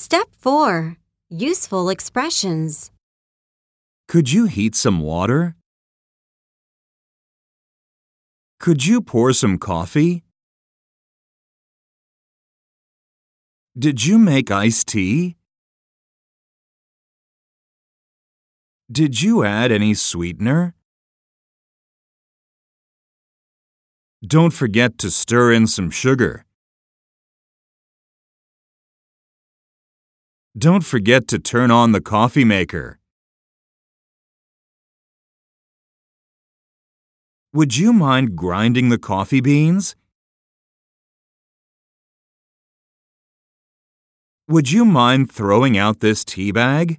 Step 4 Useful expressions. Could you heat some water? Could you pour some coffee? Did you make iced tea? Did you add any sweetener? Don't forget to stir in some sugar. Don't forget to turn on the coffee maker. Would you mind grinding the coffee beans? Would you mind throwing out this tea bag?